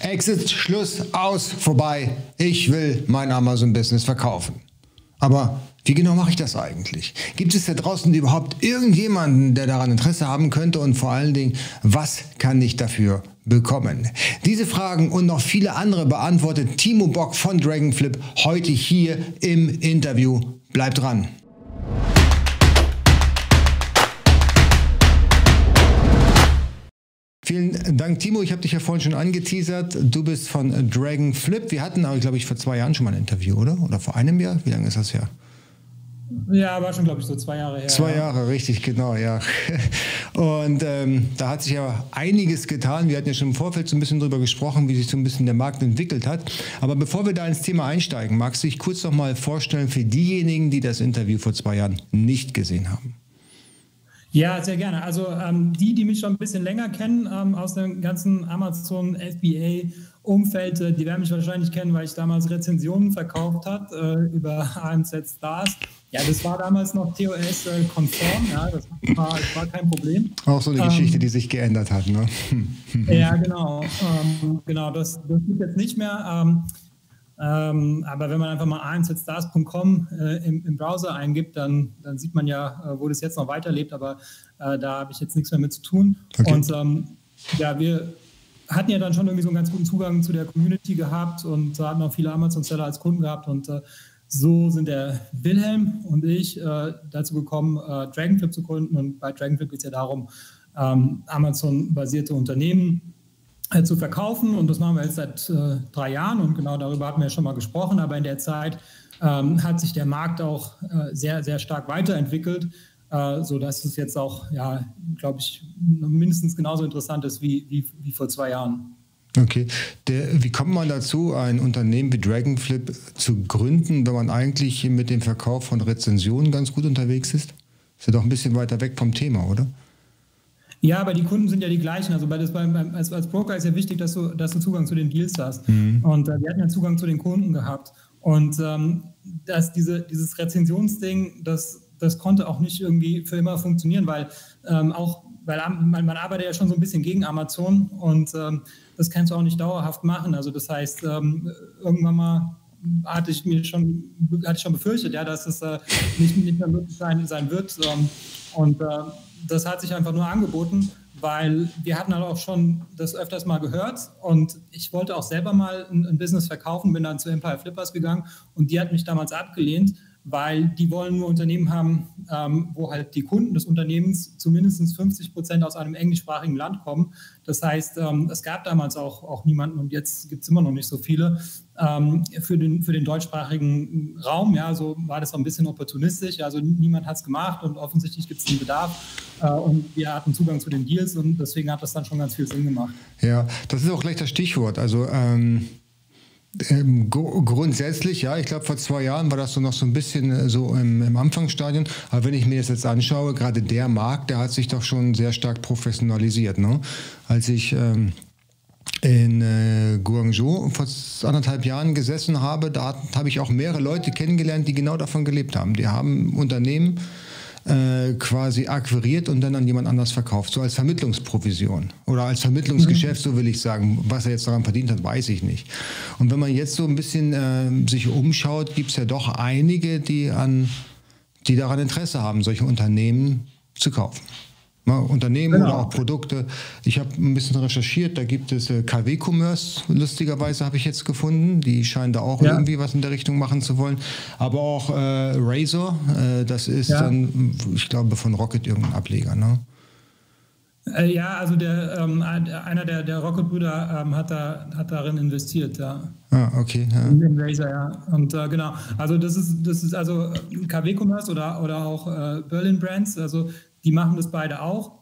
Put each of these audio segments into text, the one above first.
Exit, Schluss, aus, vorbei. Ich will mein Amazon-Business verkaufen. Aber wie genau mache ich das eigentlich? Gibt es da draußen überhaupt irgendjemanden, der daran Interesse haben könnte? Und vor allen Dingen, was kann ich dafür bekommen? Diese Fragen und noch viele andere beantwortet Timo Bock von Dragonflip heute hier im Interview. Bleibt dran. Vielen Dank, Timo. Ich habe dich ja vorhin schon angeteasert. Du bist von Dragonflip. Wir hatten, glaube ich, vor zwei Jahren schon mal ein Interview, oder? Oder vor einem Jahr? Wie lange ist das her? Ja, war schon, glaube ich, so zwei Jahre her. Zwei Jahre, richtig, genau, ja. Und ähm, da hat sich ja einiges getan. Wir hatten ja schon im Vorfeld so ein bisschen darüber gesprochen, wie sich so ein bisschen der Markt entwickelt hat. Aber bevor wir da ins Thema einsteigen, magst du dich kurz noch mal vorstellen für diejenigen, die das Interview vor zwei Jahren nicht gesehen haben? Ja, sehr gerne. Also ähm, die, die mich schon ein bisschen länger kennen ähm, aus dem ganzen Amazon FBA Umfeld, äh, die werden mich wahrscheinlich kennen, weil ich damals Rezensionen verkauft habe äh, über AMZ Stars. Ja, das war damals noch TOS-konform, äh, ja, das war, das war, kein Problem. Auch so eine ähm, Geschichte, die sich geändert hat, ne? ja, genau. Ähm, genau, das, das gibt jetzt nicht mehr. Ähm, aber wenn man einfach mal amzstars.com äh, im, im, Browser eingibt, dann, dann sieht man ja, äh, wo das jetzt noch weiterlebt, aber äh, da habe ich jetzt nichts mehr mit zu tun. Okay. Und ähm, ja, wir hatten ja dann schon irgendwie so einen ganz guten Zugang zu der Community gehabt und hatten auch viele Amazon-Seller als Kunden gehabt und äh, so sind der Wilhelm und ich äh, dazu gekommen, äh, Dragonflip zu gründen und bei Dragonflip geht es ja darum, ähm, Amazon-basierte Unternehmen zu verkaufen. Und das machen wir jetzt seit äh, drei Jahren und genau darüber hatten wir ja schon mal gesprochen. Aber in der Zeit ähm, hat sich der Markt auch äh, sehr, sehr stark weiterentwickelt, äh, sodass es jetzt auch, ja, glaube ich, mindestens genauso interessant ist wie, wie, wie vor zwei Jahren. Okay. Der, wie kommt man dazu, ein Unternehmen wie Dragonflip zu gründen, wenn man eigentlich mit dem Verkauf von Rezensionen ganz gut unterwegs ist? Ist ja doch ein bisschen weiter weg vom Thema, oder? Ja, aber die Kunden sind ja die gleichen. Also bei das, beim, als, als Broker ist ja wichtig, dass du, dass du Zugang zu den Deals hast. Mhm. Und äh, wir hatten ja Zugang zu den Kunden gehabt. Und ähm, dass diese, dieses Rezensionsding, das, das konnte auch nicht irgendwie für immer funktionieren, weil ähm, auch, weil man, man, arbeitet ja schon so ein bisschen gegen Amazon und ähm, das kannst du auch nicht dauerhaft machen. Also das heißt, ähm, irgendwann mal hatte ich mir schon, hatte ich schon befürchtet, ja, dass es äh, nicht, nicht mehr möglich sein, sein wird. Ähm, und äh, das hat sich einfach nur angeboten, weil wir hatten halt auch schon das öfters mal gehört und ich wollte auch selber mal ein, ein Business verkaufen, bin dann zu Empire Flippers gegangen und die hat mich damals abgelehnt, weil die wollen nur Unternehmen haben, ähm, wo halt die Kunden des Unternehmens zumindest 50 Prozent aus einem englischsprachigen Land kommen. Das heißt, ähm, es gab damals auch, auch niemanden und jetzt gibt es immer noch nicht so viele ähm, für, den, für den deutschsprachigen Raum. Ja, so war das auch ein bisschen opportunistisch. Also niemand hat es gemacht und offensichtlich gibt es einen Bedarf äh, und wir hatten Zugang zu den Deals und deswegen hat das dann schon ganz viel Sinn gemacht. Ja, das ist auch gleich das Stichwort. Also ähm ähm, grundsätzlich, ja, ich glaube, vor zwei Jahren war das so noch so ein bisschen äh, so im, im, Anfangsstadion. Aber wenn ich mir das jetzt anschaue, gerade der Markt, der hat sich doch schon sehr stark professionalisiert. Ne? Als ich ähm, in äh, Guangzhou vor anderthalb Jahren gesessen habe, da habe ich auch mehrere Leute kennengelernt, die genau davon gelebt haben. Die haben Unternehmen äh, quasi akquiriert und dann an jemand anders verkauft, so als Vermittlungsprovision oder als Vermittlungsgeschäft, mhm. so will ich sagen. Was er jetzt daran verdient hat, weiß ich nicht. Und wenn man jetzt so ein bisschen äh, sich umschaut, gibt es ja doch einige, die, an, die daran Interesse haben, solche Unternehmen zu kaufen. Unternehmen genau. oder auch Produkte. Ich habe ein bisschen recherchiert, da gibt es äh, KW-Commerce, lustigerweise habe ich jetzt gefunden. Die scheinen da auch ja. irgendwie was in der Richtung machen zu wollen. Aber auch äh, Razor, äh, das ist ja. dann, ich glaube, von Rocket irgendein Ableger. Ne? Äh, ja, also der, ähm, einer der, der Rocket-Brüder ähm, hat, da, hat darin investiert, ja. Ah, okay. Ja. In Razer, ja. Und äh, genau, also das ist, das ist also KW-Commerce oder, oder auch äh, Berlin Brands, also die machen das beide auch.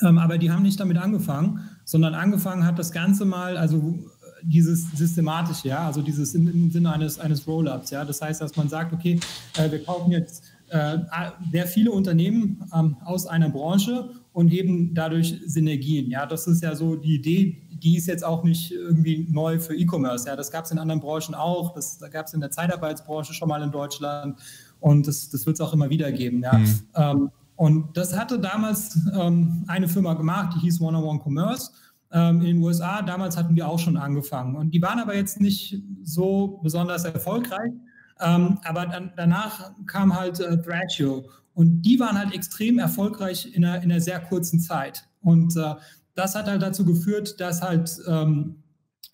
Ähm, aber die haben nicht damit angefangen, sondern angefangen hat das Ganze mal, also dieses systematische, ja, also dieses im, im Sinne eines, eines Roll-Ups, ja. Das heißt, dass man sagt, okay, äh, wir kaufen jetzt äh, sehr viele Unternehmen ähm, aus einer Branche und heben dadurch Synergien. Ja, das ist ja so die Idee, die ist jetzt auch nicht irgendwie neu für E-Commerce. Ja, das gab es in anderen Branchen auch. Das gab es in der Zeitarbeitsbranche schon mal in Deutschland und das, das wird es auch immer wieder geben. Ja. Mhm. Ähm, und das hatte damals ähm, eine Firma gemacht, die hieß One-on-One Commerce. ähm, in den USA. Damals hatten wir auch schon angefangen. Und die waren aber jetzt nicht so besonders erfolgreich. Ähm, aber dann, danach kam halt äh, Thrashio. Und die waren halt extrem erfolgreich in einer, in einer sehr kurzen Zeit. Und äh, das hat halt dazu geführt, dass halt ähm,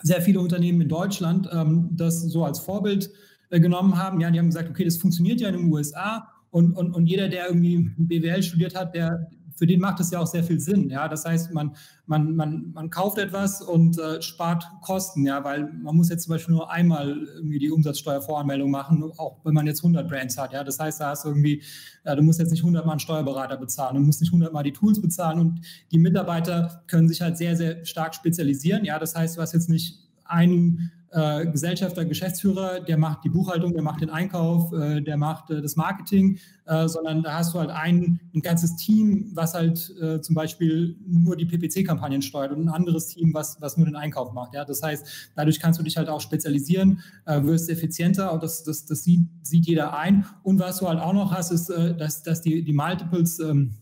sehr viele Unternehmen in Deutschland ähm, das so als Vorbild äh, genommen haben. Ja, die haben gesagt, okay, das funktioniert ja in den USA und, und, und jeder, der irgendwie BWL studiert hat, der, für den macht es ja auch sehr viel Sinn. Ja, das heißt, man, man, man, man kauft etwas und äh, spart Kosten, ja, weil man muss jetzt zum Beispiel nur einmal irgendwie die Umsatzsteuervoranmeldung machen, auch wenn man jetzt 100 Brands hat. Ja, das heißt, da hast du irgendwie, ja, du musst jetzt nicht 100 Mal einen Steuerberater bezahlen, du musst nicht 100 Mal die Tools bezahlen und die Mitarbeiter können sich halt sehr, sehr stark spezialisieren. Ja, das heißt, du hast jetzt nicht einen äh, Gesellschafter, Geschäftsführer, der macht die Buchhaltung, der macht den Einkauf, äh, der macht äh, das Marketing, äh, sondern da hast du halt ein, ein ganzes Team, was halt äh, zum Beispiel nur die PPC-Kampagnen steuert und ein anderes Team, was, was nur den Einkauf macht. Ja? Das heißt, dadurch kannst du dich halt auch spezialisieren, äh, wirst effizienter und das, das, das sieht, sieht jeder ein. Und was du halt auch noch hast, ist, dass, dass die, die Multiples ähm,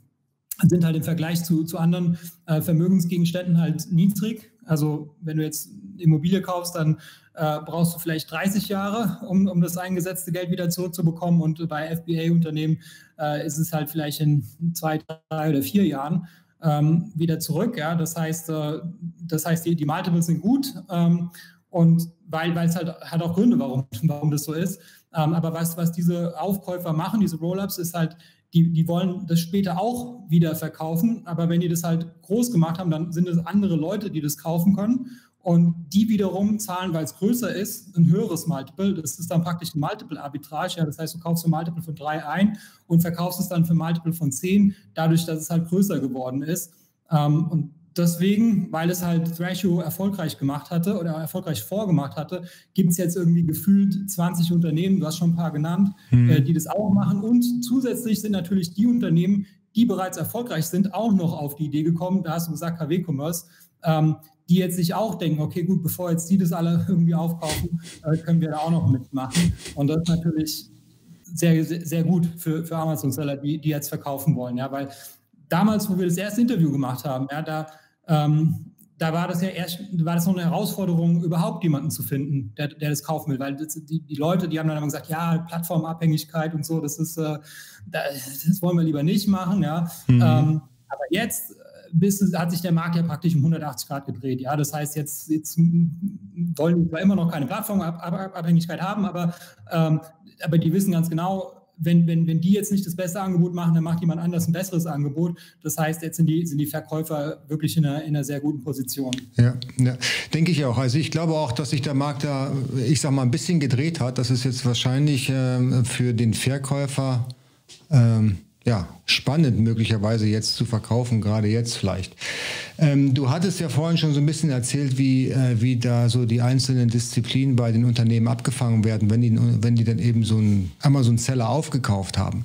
sind halt im Vergleich zu, zu anderen Vermögensgegenständen halt niedrig. Also wenn du jetzt Immobilie kaufst, dann äh, brauchst du vielleicht 30 Jahre, um, um das eingesetzte Geld wieder zurückzubekommen. Und bei FBA-Unternehmen äh, ist es halt vielleicht in zwei, drei oder vier Jahren ähm, wieder zurück. Ja? Das heißt, äh, das heißt die, die Multiples sind gut. Ähm, und weil, weil es halt hat auch Gründe, warum, warum das so ist. Ähm, aber was, was diese Aufkäufer machen, diese Roll-ups, ist halt, die, die wollen das später auch wieder verkaufen. Aber wenn die das halt groß gemacht haben, dann sind es andere Leute, die das kaufen können. Und die wiederum zahlen, weil es größer ist, ein höheres Multiple. Das ist dann praktisch ein Multiple-Arbitrage. Ja, das heißt, du kaufst ein Multiple von 3 ein und verkaufst es dann für ein Multiple von 10, dadurch, dass es halt größer geworden ist. Ähm, und deswegen, weil es halt Thrasio erfolgreich gemacht hatte oder erfolgreich vorgemacht hatte, gibt es jetzt irgendwie gefühlt 20 Unternehmen, du hast schon ein paar genannt, mhm. äh, die das auch machen. Und zusätzlich sind natürlich die Unternehmen, die bereits erfolgreich sind, auch noch auf die Idee gekommen. Da hast du gesagt, KW Commerce. Ähm, die jetzt sich auch denken, okay, gut, bevor jetzt die das alle irgendwie aufkaufen, äh, können wir da auch noch mitmachen. Und das ist natürlich sehr, sehr, sehr gut für, für Amazon-Seller, die, die jetzt verkaufen wollen. Ja, weil damals, wo wir das erste Interview gemacht haben, ja, da, ähm, da war das ja erst, war das noch eine Herausforderung, überhaupt jemanden zu finden, der, der das kaufen will, weil das, die, die, Leute, die haben dann immer gesagt, ja, Plattformabhängigkeit und so, das ist, äh, das wollen wir lieber nicht machen, ja. Mhm. Ähm, aber jetzt bis, hat sich der Markt ja praktisch um 180 Grad gedreht. Ja, das heißt, jetzt, jetzt wollen wir immer noch keine Plattformabhängigkeit haben, aber, ähm, aber die wissen ganz genau, wenn, wenn, wenn die jetzt nicht das beste Angebot machen, dann macht jemand anders ein besseres Angebot. Das heißt, jetzt sind die, sind die Verkäufer wirklich in einer, in einer sehr guten Position. Ja, ja, denke ich auch. Also ich glaube auch, dass sich der Markt da, ich sag mal, ein bisschen gedreht hat. Das ist jetzt wahrscheinlich äh, für den Verkäufer ähm, ja, spannend möglicherweise jetzt zu verkaufen, gerade jetzt vielleicht. Ähm, du hattest ja vorhin schon so ein bisschen erzählt, wie, äh, wie da so die einzelnen Disziplinen bei den Unternehmen abgefangen werden, wenn die, wenn die dann eben so einen Amazon-Seller aufgekauft haben.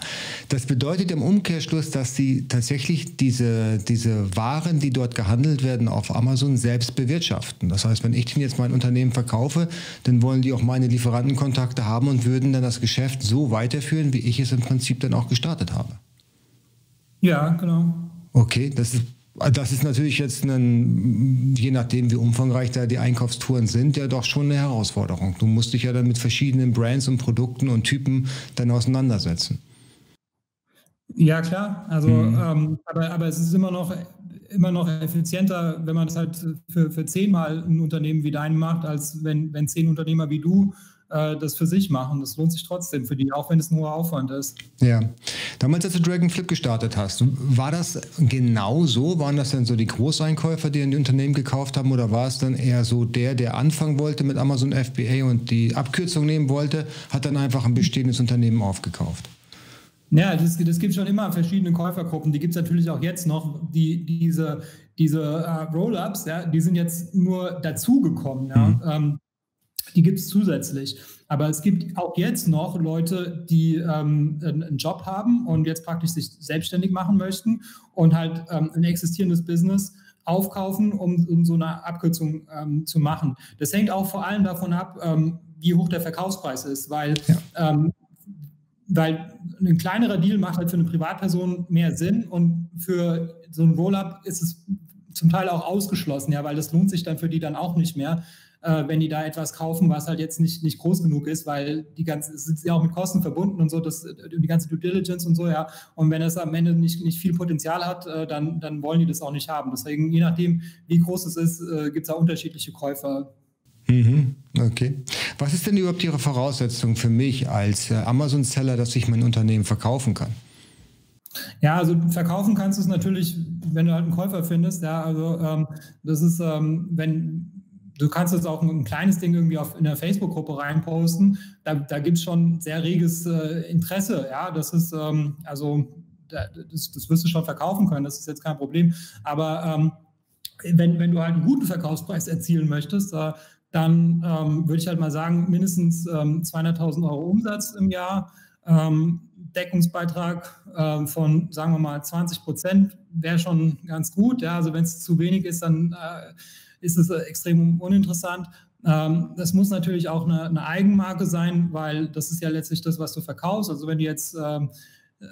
Das bedeutet im Umkehrschluss, dass sie tatsächlich diese, diese Waren, die dort gehandelt werden, auf Amazon selbst bewirtschaften. Das heißt, wenn ich denn jetzt mein Unternehmen verkaufe, dann wollen die auch meine Lieferantenkontakte haben und würden dann das Geschäft so weiterführen, wie ich es im Prinzip dann auch gestartet habe. Ja, genau. Okay, das ist, das ist natürlich jetzt, ein, je nachdem wie umfangreich da die Einkaufstouren sind, ja doch schon eine Herausforderung. Du musst dich ja dann mit verschiedenen Brands und Produkten und Typen dann auseinandersetzen. Ja, klar. Also, mhm. ähm, aber, aber es ist immer noch, immer noch effizienter, wenn man das halt für, für zehnmal ein Unternehmen wie dein macht, als wenn, wenn zehn Unternehmer wie du äh, das für sich machen. Das lohnt sich trotzdem für die, auch wenn es ein hoher Aufwand ist. Ja. Damals, als du Dragonflip gestartet hast, war das genau so? Waren das dann so die Großeinkäufer, die in die Unternehmen gekauft haben, oder war es dann eher so der, der anfangen wollte mit Amazon FBA und die Abkürzung nehmen wollte, hat dann einfach ein bestehendes Unternehmen aufgekauft? Ja, das, das gibt schon immer verschiedene Käufergruppen. Die gibt es natürlich auch jetzt noch. Die, diese diese uh, Roll-ups, ja, die sind jetzt nur dazugekommen. Ja. Mhm. Ähm, die gibt es zusätzlich. Aber es gibt auch jetzt noch Leute, die ähm, einen Job haben und jetzt praktisch sich selbstständig machen möchten und halt ähm, ein existierendes Business aufkaufen, um, um so eine Abkürzung ähm, zu machen. Das hängt auch vor allem davon ab, ähm, wie hoch der Verkaufspreis ist, weil, ja. Ähm, weil ein kleinerer Deal macht halt für eine Privatperson mehr Sinn und für so ein Roll-up ist es zum Teil auch ausgeschlossen, ja, weil das lohnt sich dann für die dann auch nicht mehr, äh, wenn die da etwas kaufen, was halt jetzt nicht, nicht groß genug ist, weil die ganze, es sind ja auch mit Kosten verbunden und so, das, die ganze Due Diligence und so, ja. Und wenn es am Ende nicht, nicht viel Potenzial hat, äh, dann, dann wollen die das auch nicht haben. Deswegen, je nachdem, wie groß es ist, äh, gibt es da unterschiedliche Käufer. Mhm, okay. Was ist denn überhaupt Ihre Voraussetzung für mich als Amazon-Seller, dass ich mein Unternehmen verkaufen kann? Ja, also verkaufen kannst du es natürlich, wenn du halt einen Käufer findest. Ja, also ähm, das ist, ähm, wenn du kannst jetzt auch ein, kleines Ding irgendwie auf, in der Facebook-Gruppe reinposten. Da, da gibt es schon sehr reges äh, Interesse. Ja, das ist ähm, also das, das wirst du schon verkaufen können. Das ist jetzt kein Problem. Aber ähm, wenn, wenn du halt einen guten Verkaufspreis erzielen möchtest, äh, dann ähm, würde ich halt mal sagen, mindestens ähm, 200.000 Euro Umsatz im Jahr. Ähm, Deckungsbeitrag äh, von, sagen wir mal, 20 Prozent wäre schon ganz gut. Ja, also wenn es zu wenig ist, dann äh, ist es äh, extrem uninteressant. Ähm, das muss natürlich auch eine, Eigenmarke sein, weil das ist ja letztlich das, was du verkaufst. Also wenn du jetzt ähm, äh,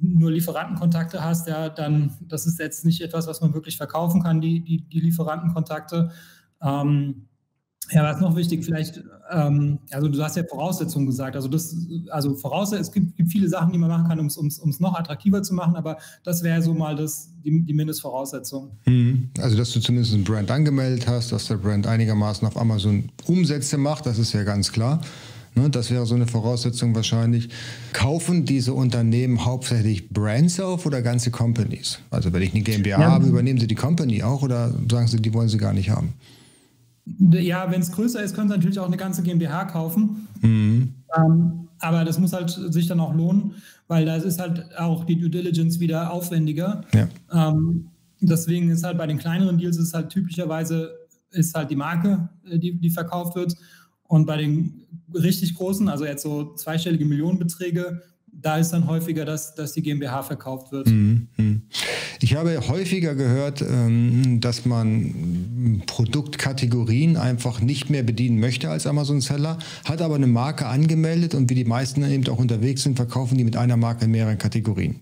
nur Lieferantenkontakte hast, ja, dann das ist jetzt nicht etwas, was man wirklich verkaufen kann, die, die, die Lieferantenkontakte. Ähm, ja, was noch wichtig, vielleicht, ähm, also du hast ja Voraussetzungen gesagt. Also das, also Voraussetzungen, es gibt, gibt, viele Sachen, die man machen kann, um es noch attraktiver zu machen, aber das wäre so mal das, die, die Mindestvoraussetzung. Mhm. Also dass du zumindest ein Brand angemeldet hast, dass der Brand einigermaßen auf Amazon Umsätze macht, das ist ja ganz klar. Ne, das wäre so eine Voraussetzung wahrscheinlich. Kaufen diese Unternehmen hauptsächlich Brands auf oder ganze Companies? Also wenn ich eine GmbH ja. habe, übernehmen sie die Company auch oder sagen sie, die wollen sie gar nicht haben? Ja, wenn es größer ist, können Sie natürlich auch eine ganze GmbH kaufen. Mhm. Ähm, aber das muss halt sich dann auch lohnen, weil da ist halt auch die Due Diligence wieder aufwendiger. Ja. Ähm, deswegen ist halt bei den kleineren Deals ist halt typischerweise ist halt die Marke, äh, die, die verkauft wird. Und bei den richtig großen, also jetzt so zweistellige Millionenbeträge, da ist dann häufiger, dass, dass die GmbH verkauft wird. Mhm, mhm. Ich habe häufiger gehört, ähm, dass man Produktkategorien einfach nicht mehr bedienen möchte als Amazon-Seller, hat aber eine Marke angemeldet und wie die meisten eben auch unterwegs sind, verkaufen die mit einer Marke in mehreren Kategorien.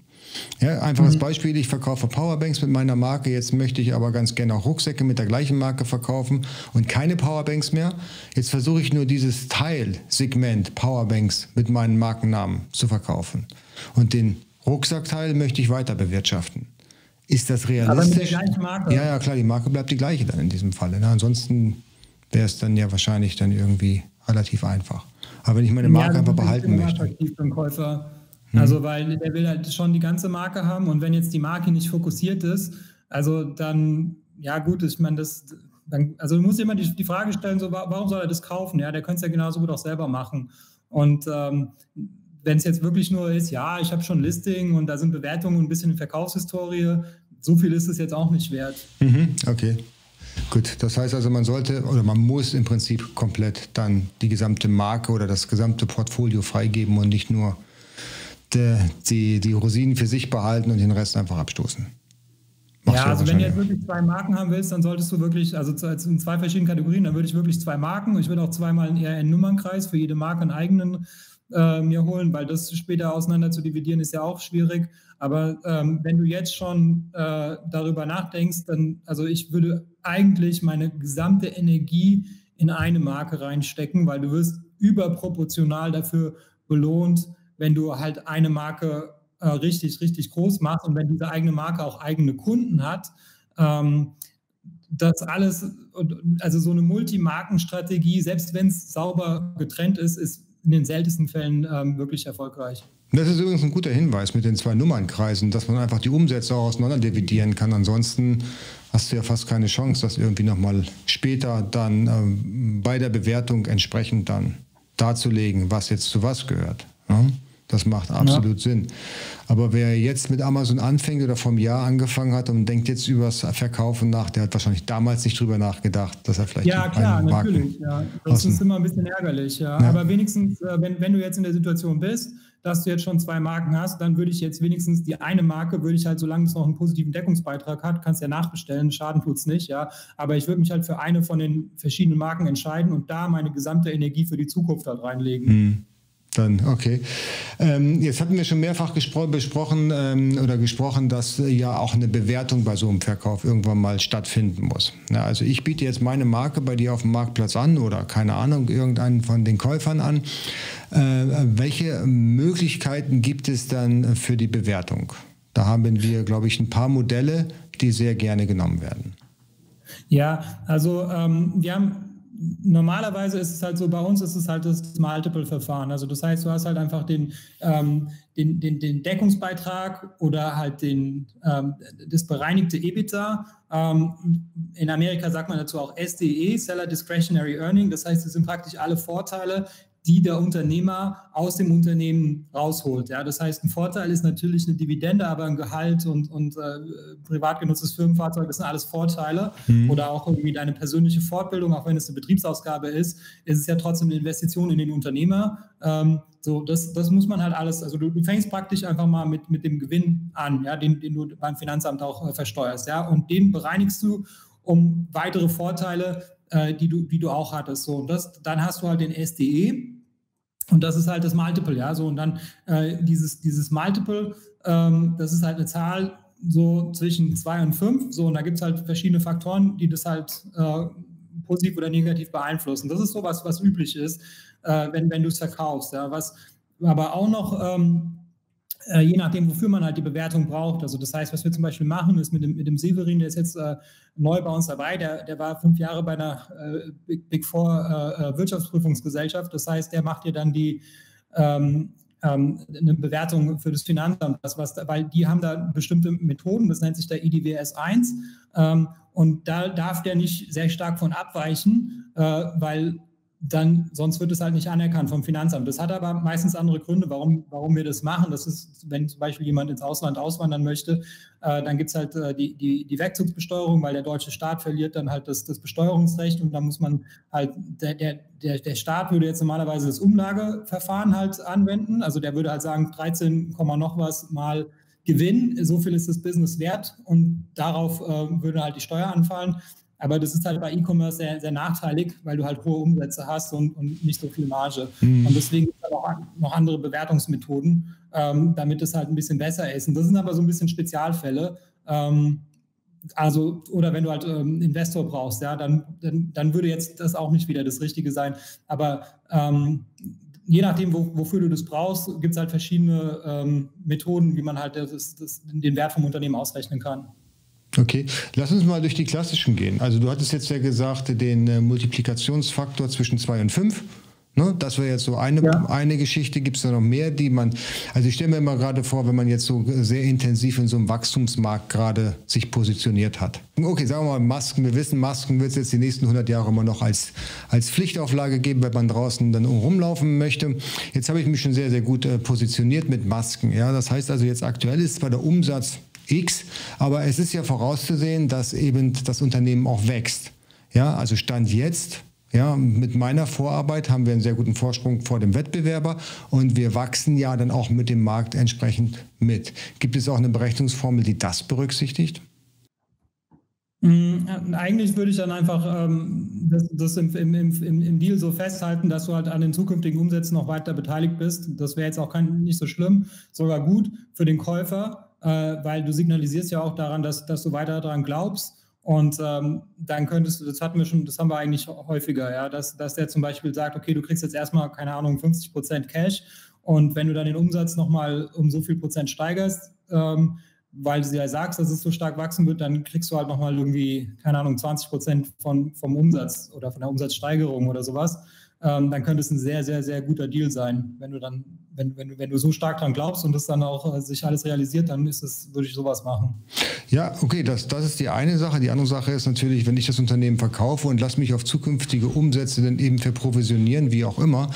Ja, einfaches mhm. Beispiel, ich verkaufe Powerbanks mit meiner Marke, jetzt möchte ich aber ganz gerne auch Rucksäcke mit der gleichen Marke verkaufen und keine Powerbanks mehr. Jetzt versuche ich nur dieses Teilsegment Powerbanks mit meinen Markennamen zu verkaufen. Und den Rucksackteil möchte ich weiter bewirtschaften. Ist das realistisch? Aber mit der gleichen Marke. Ja, ja, klar, die Marke bleibt die gleiche dann in diesem Falle. Na, ansonsten wäre es dann ja wahrscheinlich dann irgendwie relativ einfach. Aber wenn ich meine Marke ja, einfach behalten möchte. Käufer Mhm. Also, weil der will halt schon die ganze Marke haben und wenn jetzt die Marke nicht fokussiert ist, also dann, ja gut, ich meine, das, dann, also du musst immer die, die Frage stellen, so, warum soll er das kaufen? Ja, der könnte es ja genauso gut auch selber machen. Und ähm, wenn es jetzt wirklich nur ist, ja, ich habe schon Listing und da sind Bewertungen und ein bisschen Verkaufshistorie, so viel ist es jetzt auch nicht wert. Mhm, okay. Gut, das heißt also, man sollte oder man muss im Prinzip komplett dann die gesamte Marke oder das gesamte Portfolio freigeben und nicht nur die, die Rosinen für sich behalten und den Rest einfach abstoßen. Machst ja, also wenn du jetzt wirklich zwei Marken haben willst, dann solltest du wirklich, also in zwei verschiedenen Kategorien, dann würde ich wirklich zwei Marken. Ich würde auch zweimal einen ERN-Nummernkreis für jede Marke einen eigenen äh, mir holen, weil das später auseinander zu dividieren ist ja auch schwierig. Aber ähm, wenn du jetzt schon äh, darüber nachdenkst, dann, also ich würde eigentlich meine gesamte Energie in eine Marke reinstecken, weil du wirst überproportional dafür belohnt, wenn du halt eine Marke äh, richtig, richtig groß machst und wenn diese eigene Marke auch eigene Kunden hat, ähm, das alles, also so eine Multimarkenstrategie, selbst wenn es sauber getrennt ist, ist in den seltensten Fällen ähm, wirklich erfolgreich. Das ist übrigens ein guter Hinweis mit den zwei Nummernkreisen, dass man einfach die Umsätze auch auseinander dividieren kann. Ansonsten hast du ja fast keine Chance, das irgendwie nochmal später dann ähm, bei der Bewertung entsprechend dann darzulegen, was jetzt zu was gehört. Ja? Das macht absolut ja. Sinn. Aber wer jetzt mit Amazon anfängt oder vom Jahr angefangen hat und denkt jetzt über das Verkaufen nach, der hat wahrscheinlich damals nicht drüber nachgedacht, dass er vielleicht. Ja, klar, natürlich. Ja. Das ist immer ein bisschen ärgerlich. Ja. ja. Aber wenigstens, äh, wenn, wenn du jetzt in der Situation bist, dass du jetzt schon zwei Marken hast, dann würde ich jetzt wenigstens die eine Marke, würde ich halt, solange es noch einen positiven Deckungsbeitrag hat, kannst du ja nachbestellen, Schaden tut es nicht, ja. Aber ich würde mich halt für eine von den verschiedenen Marken entscheiden und da meine gesamte Energie für die Zukunft halt reinlegen. Hm. Dann, okay. Ähm, jetzt hatten wir schon mehrfach besprochen ähm, oder gesprochen, dass ja auch eine Bewertung bei so einem Verkauf irgendwann mal stattfinden muss. Ja, also ich biete jetzt meine Marke bei dir auf dem Marktplatz an oder keine Ahnung, irgendeinen von den Käufern an. Äh, welche Möglichkeiten gibt es dann für die Bewertung? Da haben wir, glaube ich, ein paar Modelle, die sehr gerne genommen werden. Ja, also ähm, wir haben normalerweise ist es halt so, bei uns ist es halt das Multiple-Verfahren. Also das heißt, du hast halt einfach den, ähm, den, den, den, Deckungsbeitrag oder halt den, ähm, das bereinigte EBITDA. Ähm, in Amerika sagt man dazu auch SDE, Seller Discretionary Earning. Das heißt, es sind praktisch alle Vorteile, die der Unternehmer aus dem Unternehmen rausholt. Ja, das heißt, ein Vorteil ist natürlich eine Dividende, aber ein Gehalt und, und äh, privat genutztes Firmenfahrzeug, das sind alles Vorteile. Mhm. Oder auch irgendwie deine persönliche Fortbildung, auch wenn es eine Betriebsausgabe ist, ist es ja trotzdem eine Investition in den Unternehmer. Ähm, so, das, das muss man halt alles, also du, du, fängst praktisch einfach mal mit, mit dem Gewinn an, ja, den, den du beim Finanzamt auch äh, versteuerst, ja, und den bereinigst du um weitere Vorteile äh, die, du, die du auch hattest. So, und das, dann hast du halt den SDE und das ist halt das Multiple, ja. So, und dann äh, dieses, dieses Multiple, ähm, das ist halt eine Zahl so zwischen zwei und fünf. So, und da gibt es halt verschiedene Faktoren, die das halt äh, positiv oder negativ beeinflussen. Das ist sowas, was üblich ist, äh, wenn, wenn du es verkaufst. Ja. Was aber auch noch ähm, äh, je nachdem, wofür man halt die Bewertung braucht. Also das heißt, was wir zum Beispiel machen, ist mit dem, mit dem Severin, der ist jetzt äh, neu bei uns dabei, der, der war fünf Jahre bei einer äh, Big, Big Four äh, äh, Wirtschaftsprüfungsgesellschaft. Das heißt, der macht dir dann die ähm, ähm, eine Bewertung für das Finanzamt, was, was, weil die haben da bestimmte Methoden, das nennt sich der IDWS 1. Ähm, und da darf der nicht sehr stark von abweichen, äh, weil dann sonst wird es halt nicht anerkannt vom Finanzamt. Das hat aber meistens andere Gründe, warum, warum wir das machen. Das ist, wenn zum Beispiel jemand ins Ausland auswandern möchte, äh, dann gibt es halt äh, die, die, die Wegzugsbesteuerung, weil der deutsche Staat verliert dann halt das, das Besteuerungsrecht und da muss man halt, der, der, der, der Staat würde jetzt normalerweise das Umlageverfahren halt anwenden. Also der würde halt sagen, 13, noch was mal Gewinn, so viel ist das Business wert und darauf äh, würde halt die Steuer anfallen. Aber das ist halt bei E-Commerce sehr, sehr nachteilig, weil du halt hohe Umsätze hast und, und nicht so viel Marge. Mhm. Und deswegen gibt es halt auch noch andere Bewertungsmethoden, ähm, damit es halt ein bisschen besser ist. Und das sind aber so ein bisschen Spezialfälle. Ähm, also, oder wenn du halt ähm, Investor brauchst, ja, dann, dann, dann, würde jetzt das auch nicht wieder das Richtige sein. Aber ähm, je nachdem, wo, wofür du das brauchst, gibt es halt verschiedene ähm, Methoden, wie man halt das, das, den Wert vom Unternehmen ausrechnen kann. Okay, lass uns mal durch die klassischen gehen. Also du hattest jetzt ja gesagt, den äh, Multiplikationsfaktor zwischen 2 und 5. Ne? Das wäre jetzt so eine, ja. eine Geschichte. Gibt es da noch mehr, die man, also ich stelle mir immer gerade vor, wenn man jetzt so sehr intensiv in so einem Wachstumsmarkt gerade sich positioniert hat. Okay, sagen wir mal Masken. Wir wissen, Masken wird es jetzt die nächsten 100 Jahre immer noch als, als Pflichtauflage geben, wenn man draußen dann rumlaufen möchte. Jetzt habe ich mich schon sehr, sehr gut äh, positioniert mit Masken. Ja, das heißt also jetzt aktuell ist zwar der Umsatz X, aber es ist ja vorauszusehen, dass eben das Unternehmen auch wächst. Ja, also Stand jetzt ja, mit meiner Vorarbeit haben wir einen sehr guten Vorsprung vor dem Wettbewerber und wir wachsen ja dann auch mit dem Markt entsprechend mit. Gibt es auch eine Berechnungsformel, die das berücksichtigt? Mm, eigentlich würde ich dann einfach ähm, das, das im, im, im, im, Deal so festhalten, dass du halt an den zukünftigen Umsätzen noch weiter beteiligt bist. Das wäre jetzt auch kein, nicht so schlimm, sogar gut für den Käufer äh, weil du signalisierst ja auch daran, dass, dass du weiter daran glaubst. Und ähm, dann könntest du, das hatten wir schon, das haben wir eigentlich häufiger, ja, dass, dass der zum Beispiel sagt, okay, du kriegst jetzt erstmal, keine Ahnung, 50 Prozent Cash und wenn du dann den Umsatz nochmal um so viel Prozent steigerst, ähm, weil du ja sagst, dass es so stark wachsen wird, dann kriegst du halt nochmal irgendwie, keine Ahnung, 20 Prozent von, vom Umsatz oder von der Umsatzsteigerung oder sowas ähm, dann könnte es ein sehr, sehr, sehr guter Deal sein. Wenn du dann, wenn, wenn, wenn du so stark daran glaubst und das dann auch äh, sich alles realisiert, dann ist es, würde ich sowas machen. Ja, okay, das, das ist die eine Sache. Die andere Sache ist natürlich, wenn ich das Unternehmen verkaufe und lasse mich auf zukünftige Umsätze dann eben verprovisionieren, wie auch immer,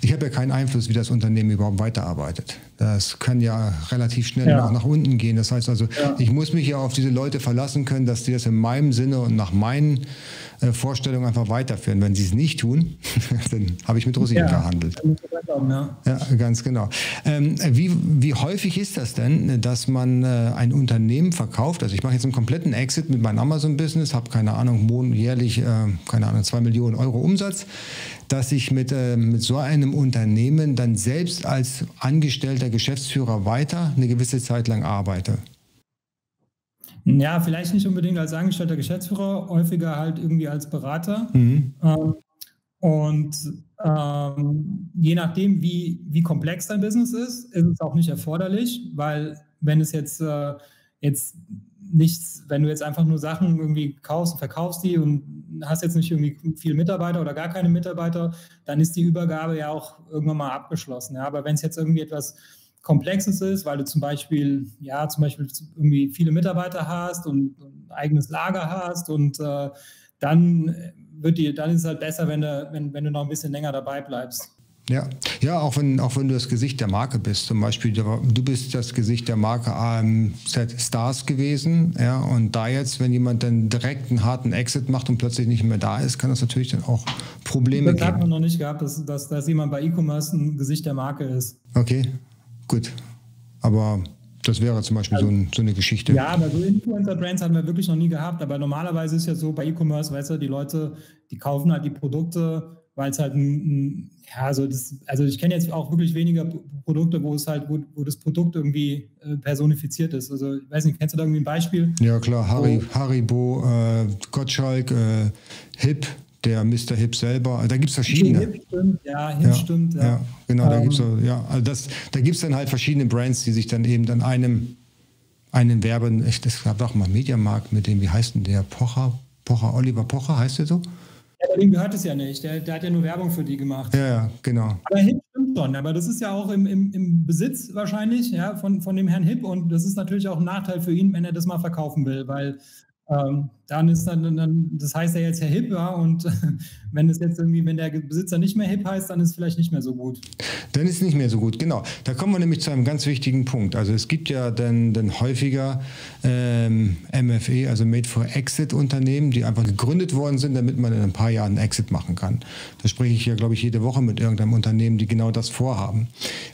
ich habe ja keinen Einfluss, wie das Unternehmen überhaupt weiterarbeitet. Das kann ja relativ schnell ja. nach, nach, unten gehen. Das heißt also, ja. ich muss mich ja auf diese Leute verlassen können, dass die das in meinem Sinne und nach meinen äh, Vorstellungen einfach weiterführen. Wenn sie es nicht tun, denn? Habe ich mit Rosinen ja, gehandelt? Ja. ja, ganz genau. Ähm, wie, wie häufig ist das denn, dass man äh, ein Unternehmen verkauft? Also ich mache jetzt einen kompletten Exit mit meinem Amazon-Business, habe keine Ahnung, jährlich, äh, keine Ahnung, zwei Millionen Euro Umsatz, dass ich mit, äh, mit so einem Unternehmen dann selbst als angestellter Geschäftsführer weiter eine gewisse Zeit lang arbeite. Ja, vielleicht nicht unbedingt als angestellter Geschäftsführer, häufiger halt irgendwie als Berater. Mhm. Ähm, und ähm, je nachdem, wie, wie komplex dein Business ist, ist es auch nicht erforderlich, weil wenn es jetzt, äh, jetzt nichts, wenn du jetzt einfach nur Sachen irgendwie kaufst und verkaufst die und hast jetzt nicht irgendwie viele Mitarbeiter oder gar keine Mitarbeiter, dann ist die Übergabe ja auch irgendwann mal abgeschlossen. Ja? Aber wenn es jetzt irgendwie etwas Komplexes ist, weil du zum Beispiel, ja, zum Beispiel irgendwie viele Mitarbeiter hast und, ein eigenes Lager hast und äh, dann wird die, dann ist es halt besser, wenn du, wenn, wenn du noch ein bisschen länger dabei bleibst. Ja, ja auch, wenn, auch wenn du das Gesicht der Marke bist. Zum Beispiel, du bist das Gesicht der Marke AMZ Stars gewesen. Ja, und da jetzt, wenn jemand dann direkt einen harten Exit macht und plötzlich nicht mehr da ist, kann das natürlich dann auch Probleme das geben. Das hat man noch nicht gehabt, dass, dass, dass jemand bei E-Commerce ein Gesicht der Marke ist. Okay, Gut. Aber das wäre zum Beispiel also, so, ein, so, eine Geschichte. Ja, aber so Influencer-Brands haben wir wirklich noch nie gehabt. Aber normalerweise ist ja so bei E-Commerce, weißt du, die Leute, die kaufen halt die Produkte, weil es halt ein, ein ja, so das, also ich kenne jetzt auch wirklich weniger Produkte, wo es halt, wo, wo das Produkt irgendwie äh, personifiziert ist. Also ich weiß nicht, kennst du da irgendwie ein Beispiel? Ja klar, Harry, Haribo, äh, Gottschalk, äh, Hip, der Mr. Hip selber. Da gibt es verschiedene. Hip stimmt, ja, Hip ja, stimmt. Ja, ja genau, um, da gibt es ähm. ja, also das, da gibt's dann halt verschiedene Brands, die sich dann eben dann einem, einem Werben, ich, das gab auch mal Mediamarkt mit dem, wie heißt denn der, Pocher, Pocher, Oliver Pocher, heißt der so? Ja, dem gehört es ja nicht. Der, der, hat ja nur Werbung für die gemacht. Ja, ja, genau. Aber Hip stimmt schon, aber das ist ja auch im, im, im Besitz wahrscheinlich ja, von, von dem Herrn Hip und das ist natürlich auch ein Nachteil für ihn, wenn er das mal verkaufen will, weil ähm, dann ist dann, dann, das heißt ja jetzt Herr Hip, ja, und wenn es jetzt irgendwie, wenn der Besitzer nicht mehr Hip heißt, dann ist es vielleicht nicht mehr so gut. Dann ist es nicht mehr so gut, genau. Da kommen wir nämlich zu einem ganz wichtigen Punkt. Also es gibt ja dann, dann häufiger ähm, MFE, also Made for Exit Unternehmen, die einfach gegründet worden sind, damit man in ein paar Jahren einen Exit machen kann. Da spreche ich ja, glaube ich, jede Woche mit irgendeinem Unternehmen, die genau das vorhaben.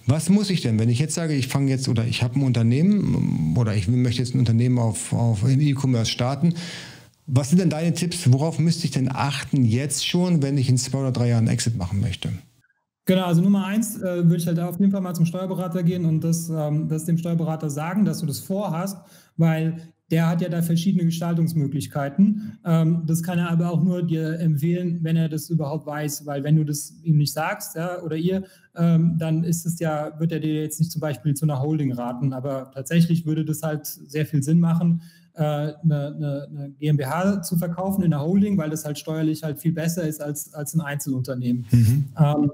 Was muss ich denn, wenn ich jetzt sage, ich fange jetzt oder ich habe ein Unternehmen oder ich möchte jetzt ein Unternehmen auf, auf E-Commerce starten, was sind denn deine Tipps? Worauf müsste ich denn achten jetzt schon, wenn ich in zwei oder drei Jahren Exit machen möchte? Genau, also Nummer eins äh, würde ich halt auf jeden Fall mal zum Steuerberater gehen und das, ähm, das dem Steuerberater sagen, dass du das vorhast, weil der hat ja da verschiedene Gestaltungsmöglichkeiten. Ähm, das kann er aber auch nur dir empfehlen, wenn er das überhaupt weiß, weil wenn du das ihm nicht sagst ja, oder ihr, ähm, dann ist es ja, wird er dir jetzt nicht zum Beispiel zu einer Holding raten, aber tatsächlich würde das halt sehr viel Sinn machen, eine, eine, eine, GmbH zu verkaufen in der Holding, weil das halt steuerlich halt viel besser ist als, als ein Einzelunternehmen. Mhm. Ähm,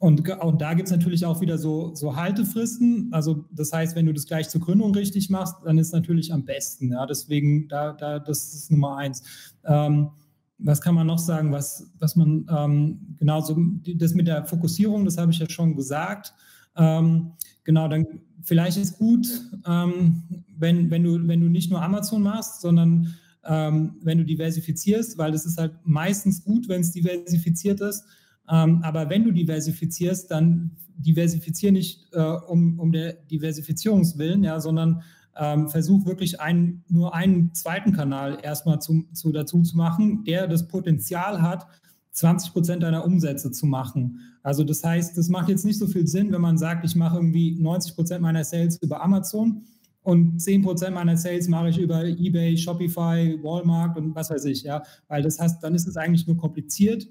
und, und da gibt es natürlich auch wieder so, so Haltefristen. Also das heißt, wenn du das gleich zur Gründung richtig machst, dann ist es natürlich am besten. Ja? Deswegen, da, da, das ist Nummer eins. Ähm, was kann man noch sagen, was, was man ähm, genau so, das mit der Fokussierung, das habe ich ja schon gesagt. Ähm, genau, dann vielleicht ist gut, ähm, wenn, wenn, du, wenn du nicht nur Amazon machst, sondern ähm, wenn du diversifizierst, weil das ist halt meistens gut, wenn es diversifiziert ist. Ähm, aber wenn du diversifizierst, dann diversifiziere nicht äh, um, um der Diversifizierungswillen, ja, sondern ähm, versuch wirklich einen, nur einen zweiten Kanal erstmal zu, zu, dazu zu machen, der das Potenzial hat, 20 Prozent deiner Umsätze zu machen. Also das heißt, das macht jetzt nicht so viel Sinn, wenn man sagt, ich mache irgendwie 90 Prozent meiner Sales über Amazon und 10 Prozent meiner Sales mache ich über eBay, Shopify, Walmart und was weiß ich, ja, weil das heißt, dann ist es eigentlich nur kompliziert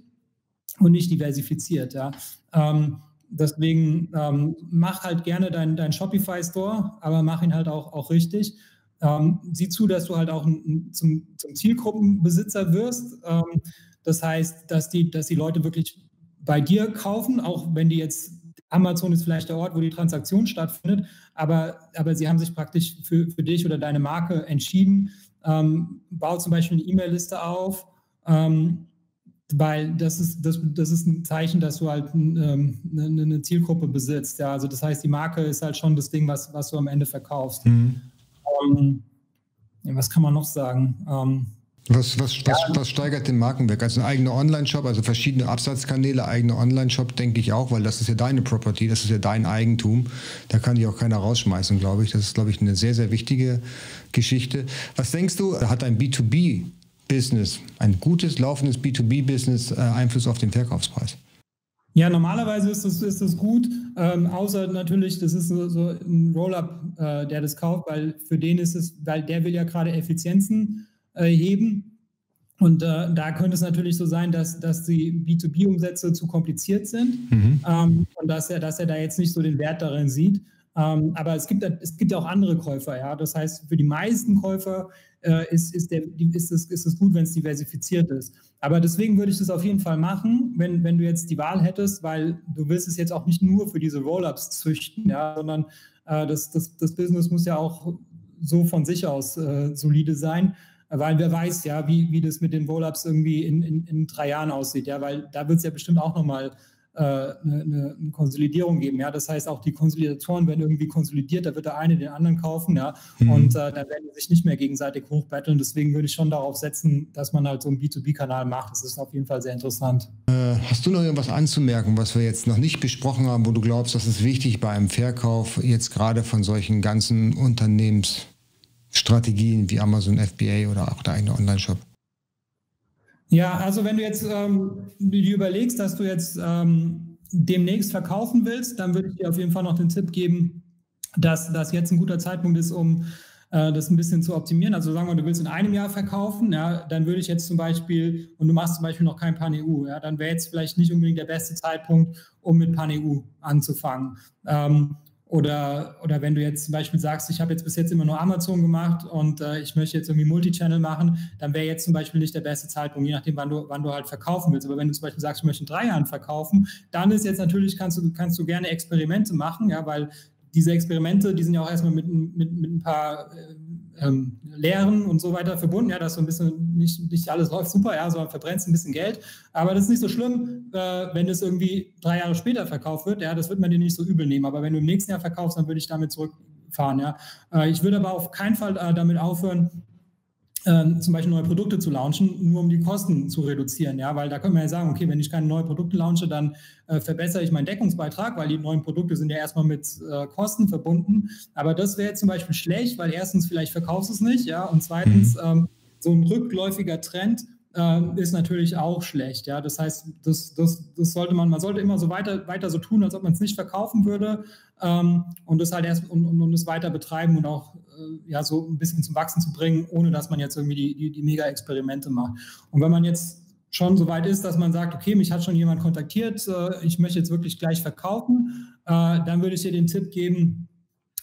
und nicht diversifiziert, ja. Ähm, deswegen ähm, mach halt gerne deinen dein Shopify-Store, aber mach ihn halt auch, auch richtig. Ähm, sieh zu, dass du halt auch ein, zum, zum Zielgruppenbesitzer wirst. Ähm, das heißt, dass die, dass die Leute wirklich bei dir kaufen, auch wenn die jetzt, Amazon ist vielleicht der Ort, wo die Transaktion stattfindet, aber, aber sie haben sich praktisch für, für dich oder deine Marke entschieden. Ähm, bau zum Beispiel eine E-Mail-Liste auf, ähm, weil das ist, das, das ist ein Zeichen, dass du halt ähm, eine, eine, Zielgruppe besitzt. Ja? Also das heißt, die Marke ist halt schon das Ding, was, was du am Ende verkaufst. Mhm. Ähm, was kann man noch sagen? Was, was, was, was steigert den Markenwert? Also ein eigener Online-Shop, also verschiedene Absatzkanäle, eigener Online-Shop, denke ich auch, weil das ist ja deine Property, das ist ja dein Eigentum. Da kann dich auch keiner rausschmeißen, glaube ich. Das ist, glaube ich, eine sehr, sehr wichtige Geschichte. Was denkst du, hat ein B2B-Business, ein gutes, laufendes B2B-Business äh, Einfluss auf den Verkaufspreis? Ja, normalerweise ist das, ist das gut, ähm, außer natürlich, das ist so, ein Roll-up, äh, der das kauft, weil für den ist es, weil der will ja gerade Effizienzen heben. Und äh, da könnte es natürlich so sein, dass, dass die B2B-Umsätze zu kompliziert sind mhm. ähm, und dass er, dass er da jetzt nicht so den Wert darin sieht. Ähm, aber es gibt, es gibt auch andere Käufer. Ja? Das heißt, für die meisten Käufer äh, ist, ist, der, ist, es, ist es gut, wenn es diversifiziert ist. Aber deswegen würde ich das auf jeden Fall machen, wenn, wenn du jetzt die Wahl hättest, weil du willst es jetzt auch nicht nur für diese Roll-ups züchten, ja, sondern äh, das, das, das Business muss ja auch so von sich aus äh, solide sein weil wer weiß ja, wie, wie das mit den Roll-Ups irgendwie in, in, in, drei Jahren aussieht, ja, weil da wird es ja bestimmt auch nochmal äh, eine, eine, Konsolidierung geben, ja, das heißt auch die Konsolidatoren werden irgendwie konsolidiert, da wird der eine den anderen kaufen, ja, mhm. und äh, dann werden die sich nicht mehr gegenseitig hochbetteln, deswegen würde ich schon darauf setzen, dass man halt so einen B2B-Kanal macht, das ist auf jeden Fall sehr interessant. Äh, hast du noch irgendwas anzumerken, was wir jetzt noch nicht besprochen haben, wo du glaubst, das ist wichtig bei einem Verkauf jetzt gerade von solchen ganzen Unternehmens Strategien wie Amazon FBA oder auch der eigene Online-Shop? Ja, also wenn du jetzt ähm, dir überlegst, dass du jetzt ähm, demnächst verkaufen willst, dann würde ich dir auf jeden Fall noch den Tipp geben, dass das jetzt ein guter Zeitpunkt ist, um äh, das ein bisschen zu optimieren. Also sagen wir, du willst in einem Jahr verkaufen, ja, dann würde ich jetzt zum Beispiel, und du machst zum Beispiel noch kein Pan-EU, ja, dann wäre jetzt vielleicht nicht unbedingt der beste Zeitpunkt, um mit Pan-EU anzufangen. Ähm, oder, oder wenn du jetzt zum Beispiel sagst, ich habe jetzt bis jetzt immer nur Amazon gemacht und äh, ich möchte jetzt irgendwie Multichannel machen, dann wäre jetzt zum Beispiel nicht der beste Zeitpunkt, je nachdem, wann du, wann du halt verkaufen willst. Aber wenn du zum Beispiel sagst, ich möchte in drei Jahren verkaufen, dann ist jetzt natürlich, kannst du, kannst du gerne Experimente machen, ja, weil diese Experimente, die sind ja auch erstmal mit, mit, mit ein paar äh, ähm, Lehren und so weiter verbunden, ja, dass so ein bisschen nicht, nicht alles läuft super, ja, sondern verbrennst ein bisschen Geld. Aber das ist nicht so schlimm, äh, wenn es irgendwie drei Jahre später verkauft wird, ja, das wird man dir nicht so übel nehmen. Aber wenn du im nächsten Jahr verkaufst, dann würde ich damit zurückfahren, ja. Äh, ich würde aber auf keinen Fall äh, damit aufhören, ähm, zum Beispiel neue Produkte zu launchen, nur um die Kosten zu reduzieren. Ja, weil da können wir ja sagen, okay, wenn ich keine neuen Produkte launche, dann äh, verbessere ich meinen Deckungsbeitrag, weil die neuen Produkte sind ja erstmal mit äh, Kosten verbunden. Aber das wäre zum Beispiel schlecht, weil erstens vielleicht verkaufst du es nicht, ja, und zweitens mhm. ähm, so ein rückläufiger Trend äh, ist natürlich auch schlecht. Ja, das heißt, das, das, das sollte man, man sollte immer so weiter, weiter so tun, als ob man es nicht verkaufen würde ähm, und das halt erst und, und, und das weiter betreiben und auch äh, ja so ein bisschen zum Wachsen zu bringen, ohne dass man jetzt irgendwie die, die, die Mega-Experimente macht. Und wenn man jetzt schon so weit ist, dass man sagt, okay, mich hat schon jemand kontaktiert, äh, ich möchte jetzt wirklich gleich verkaufen, äh, dann würde ich dir den Tipp geben,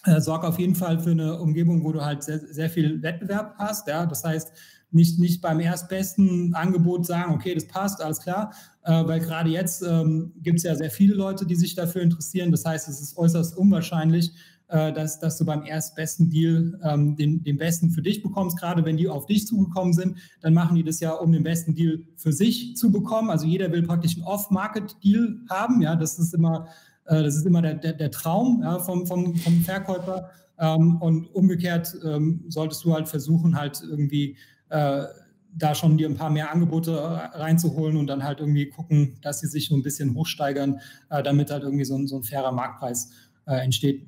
äh, sorg auf jeden Fall für eine Umgebung, wo du halt sehr, sehr viel Wettbewerb hast. Ja? Das heißt, nicht, nicht beim erstbesten Angebot sagen, okay, das passt, alles klar, äh, weil gerade jetzt ähm, gibt es ja sehr viele Leute, die sich dafür interessieren. Das heißt, es ist äußerst unwahrscheinlich, äh, dass, dass du beim erstbesten Deal ähm, den, den besten für dich bekommst. Gerade wenn die auf dich zugekommen sind, dann machen die das ja, um den besten Deal für sich zu bekommen. Also jeder will praktisch einen Off-Market-Deal haben. Ja, das ist immer, äh, das ist immer der, der, der Traum ja, vom, vom, vom Verkäufer. Ähm, und umgekehrt ähm, solltest du halt versuchen, halt irgendwie äh, da schon dir ein paar mehr Angebote reinzuholen und dann halt irgendwie gucken, dass sie sich so ein bisschen hochsteigern, äh, damit halt irgendwie so ein, so ein fairer Marktpreis äh, entsteht.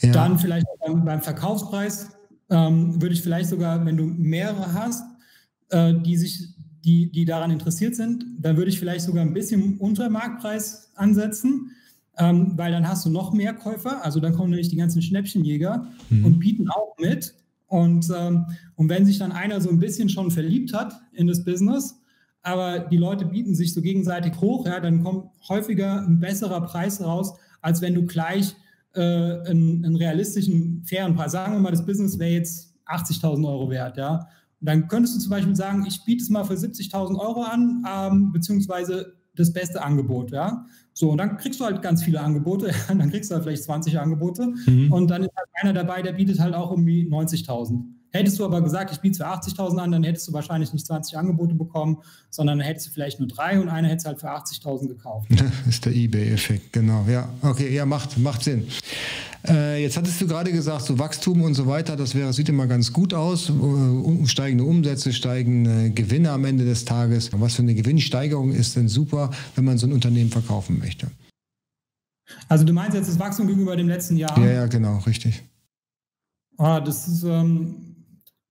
Ja. Dann vielleicht beim, beim Verkaufspreis ähm, würde ich vielleicht sogar, wenn du mehrere hast, äh, die sich, die, die daran interessiert sind, dann würde ich vielleicht sogar ein bisschen unter Marktpreis ansetzen, ähm, weil dann hast du noch mehr Käufer. Also dann kommen nämlich die ganzen Schnäppchenjäger mhm. und bieten auch mit. Und, ähm, und wenn sich dann einer so ein bisschen schon verliebt hat in das Business, aber die Leute bieten sich so gegenseitig hoch, ja, dann kommt häufiger ein besserer Preis raus, als wenn du gleich äh, einen, einen, realistischen, fairen Preis, sagen wir mal, das Business wäre jetzt 80.000 Euro wert, ja. Und dann könntest du zum Beispiel sagen, ich biete es mal für 70.000 Euro an, ähm, beziehungsweise das beste Angebot, ja. So, und dann kriegst du halt ganz viele Angebote, dann kriegst du halt vielleicht 20 Angebote mhm. und dann ist halt einer dabei, der bietet halt auch irgendwie 90.000. Hättest du aber gesagt, ich biete es für 80.000 an, dann hättest du wahrscheinlich nicht 20 Angebote bekommen, sondern dann hättest du vielleicht nur drei und einer hättest halt für 80.000 gekauft. Das ist der eBay-Effekt, genau. Ja, okay, ja, macht, macht Sinn. Äh, jetzt hattest du gerade gesagt, so Wachstum und so weiter, das wäre, sieht immer ganz gut aus. Uh, steigende Umsätze, steigende Gewinne am Ende des Tages. Was für eine Gewinnsteigerung ist denn super, wenn man so ein Unternehmen verkaufen möchte? Also du meinst jetzt das Wachstum gegenüber dem letzten Jahr? Ja, ja, genau, richtig. Ah, das ist, ähm,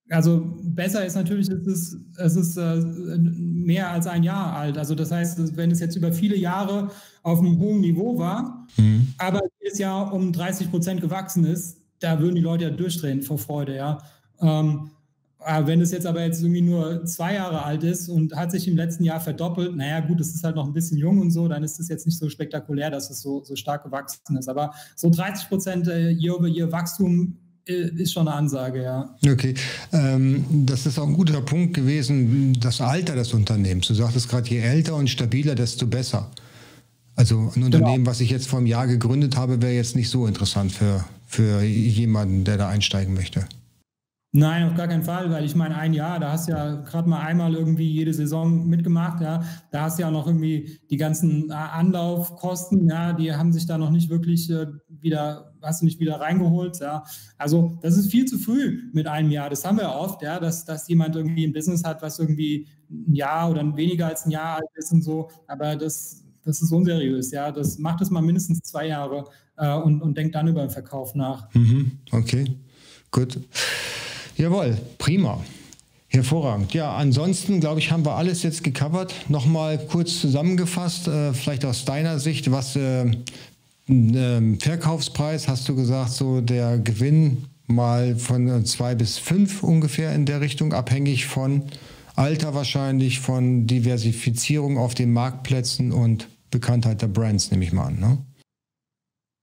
also besser ist natürlich, es ist, es ist äh, mehr als ein Jahr alt. Also das heißt, wenn es jetzt über viele Jahre auf einem hohen Niveau war, mhm. aber jedes Jahr um 30 Prozent gewachsen ist, da würden die Leute ja durchdrehen vor Freude, ja. Ähm, wenn es jetzt aber jetzt irgendwie nur zwei Jahre alt ist und hat sich im letzten Jahr verdoppelt, naja gut, es ist halt noch ein bisschen jung und so, dann ist es jetzt nicht so spektakulär, dass es so, so stark gewachsen ist. Aber so 30 Prozent äh, Year-over-Year Wachstum äh, ist schon eine Ansage, ja. Okay, ähm, das ist auch ein guter Punkt gewesen, das Alter des Unternehmens. Du sagtest gerade, je älter und stabiler, desto besser. Also ein genau. Unternehmen, genau. was ich jetzt vor einem Jahr gegründet habe, wäre jetzt nicht so interessant für, für jemanden, der da einsteigen möchte. Nein, auf gar keinen Fall, weil ich meine, ein Jahr, da hast du ja gerade mal einmal irgendwie jede Saison mitgemacht, ja. Da hast du ja noch irgendwie die ganzen äh, Anlaufkosten, ja, die haben sich da noch nicht wirklich äh, wieder, hast du nicht wieder reingeholt, ja. Also das ist viel zu früh mit einem Jahr. Das haben wir oft, ja, dass, dass jemand irgendwie ein Business hat, was irgendwie ein Jahr oder weniger als ein Jahr alt ist und so. Aber das, das ist unseriös, ja. Das macht es mal mindestens zwei Jahre äh, und, und denkt dann über den Verkauf nach. Mhm, okay, gut. Jawohl, prima. Hervorragend. Ja, ansonsten, glaube ich, haben wir alles jetzt gecovert. Nochmal kurz zusammengefasst, äh, vielleicht aus deiner Sicht, was äh, äh, Verkaufspreis, hast du gesagt, so der Gewinn mal von äh, zwei bis fünf ungefähr in der Richtung, abhängig von Alter wahrscheinlich, von Diversifizierung auf den Marktplätzen und Bekanntheit der Brands, nehme ich mal an. Ne?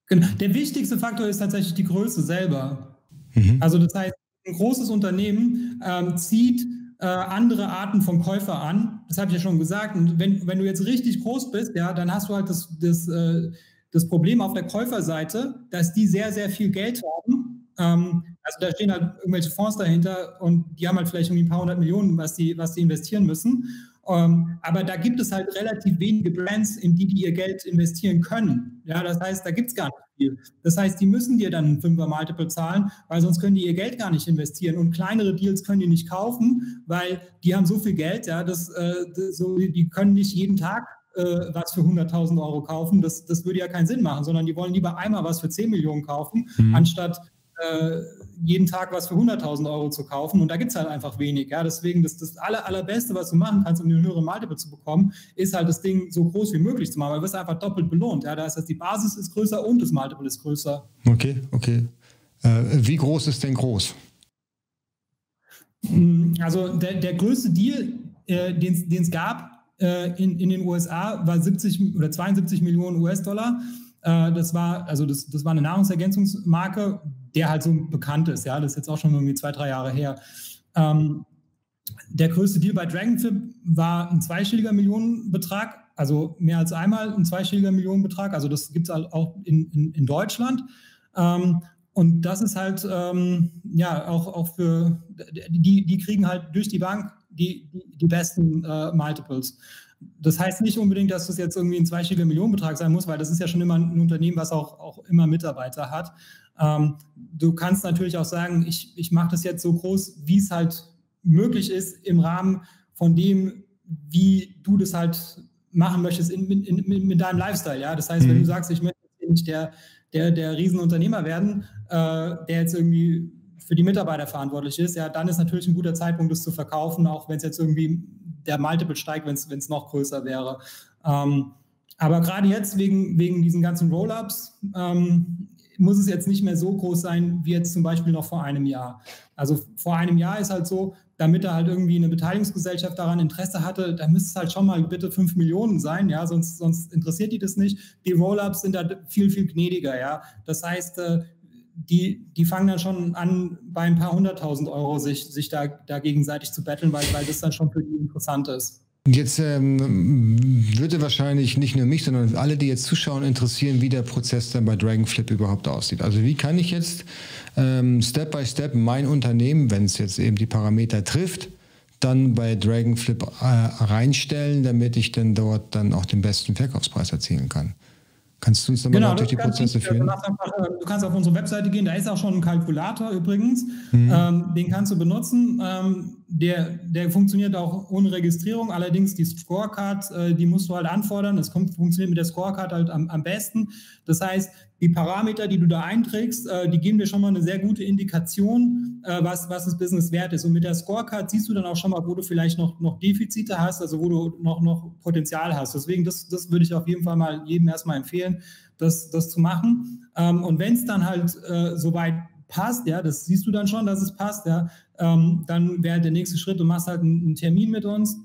Genau. Der wichtigste Faktor ist tatsächlich die Größe selber. Mhm. Also das heißt, ein großes Unternehmen ähm, zieht äh, andere Arten von Käufer an. Das habe ich ja schon gesagt. Und wenn, wenn du jetzt richtig groß bist, ja, dann hast du halt das, das, äh, das Problem auf der Käuferseite, dass die sehr, sehr viel Geld haben. Ähm, also da stehen halt irgendwelche Fonds dahinter und die haben halt vielleicht irgendwie ein paar hundert Millionen, was die, was die investieren müssen. Ähm, aber da gibt es halt relativ wenige Brands, in die die ihr Geld investieren können. Ja, das heißt, da gibt es gar nicht viel. Das heißt, die müssen dir dann ein Fünfer Multiple zahlen, weil sonst können die ihr Geld gar nicht investieren. Und kleinere Deals können die nicht kaufen, weil die haben so viel Geld, ja, dass, äh, so, die können nicht jeden Tag was für 100.000 Euro kaufen. Das, das würde ja keinen Sinn machen, sondern die wollen lieber einmal was für 10 Millionen kaufen, mhm. anstatt äh, jeden Tag was für 100.000 Euro zu kaufen. Und da gibt es halt einfach wenig. Ja? Deswegen, das, das aller, allerbeste, was du machen kannst, um eine höhere Multiple zu bekommen, ist halt das Ding so groß wie möglich zu machen, weil du wirst einfach doppelt belohnt. Ja? Das heißt, die Basis ist größer und das Multiple ist größer. Okay, okay. Äh, wie groß ist denn groß? Hm, also der, der größte Deal, äh, den es gab äh, in, in den USA, war 70 oder 72 Millionen US-Dollar. Äh, das war, also das, das war eine Nahrungsergänzungsmarke, der halt so bekannt ist. Ja, das ist jetzt auch schon irgendwie zwei, drei Jahre her. Ähm, der größte Deal bei Dragonflip war ein zweistelliger Millionenbetrag, also mehr als einmal ein zweistelliger Millionenbetrag. Also das gibt es auch in, in, in Deutschland. Ähm, und das ist halt, ähm, ja, auch, auch für, die, die kriegen halt durch die Bank die, die, die besten äh, Multiples. Das heißt nicht unbedingt, dass das jetzt irgendwie ein zweistelliger Millionenbetrag sein muss, weil das ist ja schon immer ein Unternehmen, was auch, auch immer Mitarbeiter hat. Ähm, du kannst natürlich auch sagen, ich, ich mache das jetzt so groß, wie es halt möglich ist im Rahmen von dem, wie du das halt machen möchtest in, in, in, mit deinem Lifestyle. Ja? Das heißt, mhm. wenn du sagst, ich möchte nicht der, der, der Riesenunternehmer werden, äh, der jetzt irgendwie für die Mitarbeiter verantwortlich ist, ja, dann ist natürlich ein guter Zeitpunkt, das zu verkaufen, auch wenn es jetzt irgendwie der Multiple steigt, wenn es noch größer wäre. Ähm, aber gerade jetzt wegen, wegen diesen ganzen Roll-ups ähm, muss es jetzt nicht mehr so groß sein wie jetzt zum Beispiel noch vor einem Jahr. Also vor einem Jahr ist halt so, damit da halt irgendwie eine Beteiligungsgesellschaft daran Interesse hatte, da müsste es halt schon mal bitte 5 Millionen sein, ja, sonst, sonst interessiert die das nicht. Die Roll-ups sind da viel, viel gnädiger, ja. Das heißt, äh, die, die fangen dann schon an, bei ein paar hunderttausend Euro sich, sich da, da gegenseitig zu betteln, weil, weil das dann schon für die interessant ist. Jetzt ähm, würde wahrscheinlich nicht nur mich, sondern alle, die jetzt zuschauen, interessieren, wie der Prozess dann bei Dragonflip überhaupt aussieht. Also wie kann ich jetzt ähm, Step by Step mein Unternehmen, wenn es jetzt eben die Parameter trifft, dann bei Dragonflip äh, reinstellen, damit ich dann dort dann auch den besten Verkaufspreis erzielen kann. Kannst du uns nochmal genau, durch die Prozesse führen? Einfach, äh, du kannst auf unsere Webseite gehen, da ist auch schon ein Kalkulator übrigens. Mhm. Ähm, den kannst du benutzen. Ähm, der, der funktioniert auch ohne Registrierung. Allerdings die Scorecard, äh, die musst du halt anfordern. Das kommt, funktioniert mit der Scorecard halt am, am besten. Das heißt, die Parameter, die du da einträgst, äh, die geben dir schon mal eine sehr gute Indikation, äh, was, was das Business wert ist. Und mit der Scorecard siehst du dann auch schon mal, wo du vielleicht noch, noch Defizite hast, also wo du noch, noch Potenzial hast. Deswegen, das, das würde ich auf jeden Fall mal jedem erstmal empfehlen, das, das zu machen. Ähm, und wenn es dann halt äh, soweit passt, ja, das siehst du dann schon, dass es passt, ja, ähm, dann wäre der nächste Schritt, du machst halt einen, Termin mit uns,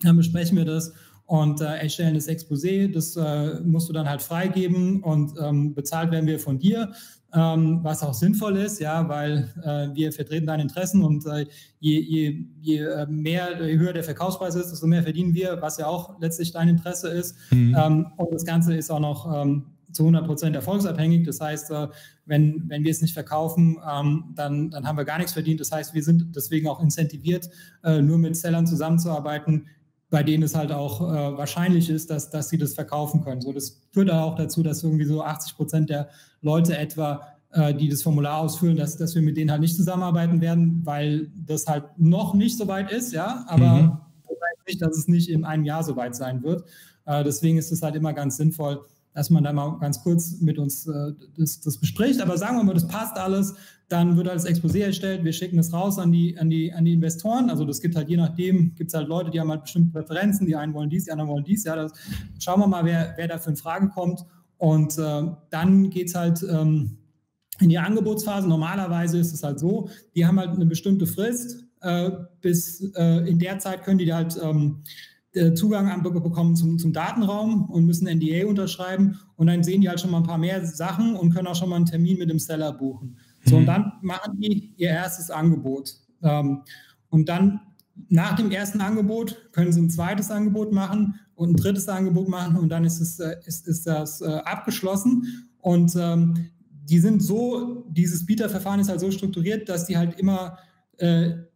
dann besprechen wir das und äh, erstellen das Exposé. Das äh, musst du dann halt freigeben und ähm, bezahlt werden wir von dir, ähm, was auch sinnvoll ist, ja, weil äh, wir vertreten deine Interessen und äh, je, je, je äh, mehr, je höher der Verkaufspreis ist, desto mehr verdienen wir, was ja auch letztlich dein Interesse ist. Mhm. Ähm, und das Ganze ist auch noch ähm, zu 100 Prozent erfolgsabhängig. Das heißt, äh, wenn, wenn wir es nicht verkaufen, ähm, dann, dann haben wir gar nichts verdient. Das heißt, wir sind deswegen auch incentiviert, nur mit Sellern zusammenzuarbeiten, bei denen es halt auch äh, wahrscheinlich ist, dass, dass sie das verkaufen können. So, das führt auch dazu, dass irgendwie so 80 Prozent der Leute etwa, äh, die das Formular ausfüllen, dass, dass wir mit denen halt nicht zusammenarbeiten werden, weil das halt noch nicht so weit ist, ja, aber mhm. das heißt nicht, dass es nicht in einem Jahr so weit sein wird. Äh, deswegen ist es halt immer ganz sinnvoll, dass man da mal ganz kurz mit uns äh, das, das, bespricht. Aber sagen wir mal, das passt alles, dann wird halt das Exposé erstellt, wir schicken es raus an die, an, die, an die Investoren. Also das gibt halt je nachdem, gibt es halt Leute, die haben halt bestimmte Präferenzen, die einen wollen dies, die anderen wollen dies. Ja, das, schauen wir mal, wer, wer dafür in Frage kommt. Und äh, dann geht es halt ähm, in die Angebotsphase. Normalerweise ist es halt so, die haben halt eine bestimmte Frist. Äh, bis äh, in der Zeit können die halt ähm, äh, Zugang bekommen zum, zum Datenraum und müssen NDA unterschreiben und dann sehen die halt schon mal ein paar mehr Sachen und können auch schon mal einen Termin mit dem Seller buchen. So, mhm. und dann machen die ihr erstes Angebot. Ähm, und dann nach dem ersten Angebot können sie ein zweites Angebot machen und ein drittes Angebot machen und dann ist, es, äh, ist, ist das äh, abgeschlossen. Und ähm, die sind so, dieses Bieterverfahren ist halt so strukturiert, dass die halt immer äh,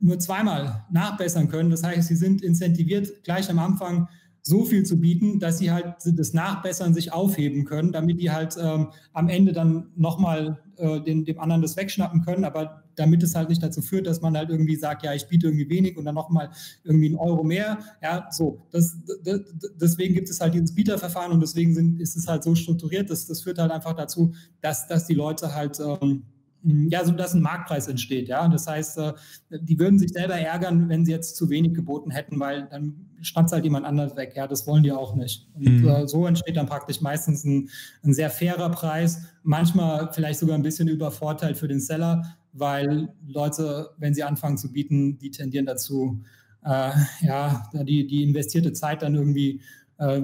nur zweimal nachbessern können. Das heißt, sie sind incentiviert, gleich am Anfang so viel zu bieten, dass sie halt das Nachbessern sich aufheben können, damit die halt ähm, am Ende dann nochmal äh, dem, dem anderen das wegschnappen können, aber damit es halt nicht dazu führt, dass man halt irgendwie sagt, ja, ich biete irgendwie wenig und dann nochmal irgendwie einen Euro mehr. Ja, so. Das, das, deswegen gibt es halt dieses Bieterverfahren und deswegen sind, ist es halt so strukturiert. Das, das führt halt einfach dazu, dass, dass die Leute halt ähm, hm, ja, so dass ein Marktpreis entsteht. Ja, das heißt, äh, die würden sich selber ärgern, wenn sie jetzt zu wenig geboten hätten, weil dann stand halt jemand anders weg. Ja, das wollen die auch nicht. Und mhm. Äh, so entsteht dann praktisch meistens ein, ein, sehr fairer Preis, manchmal vielleicht sogar ein bisschen übervorteilt für den Seller, weil Leute, wenn sie anfangen zu bieten, die tendieren dazu, äh, ja, die, die investierte Zeit dann irgendwie äh,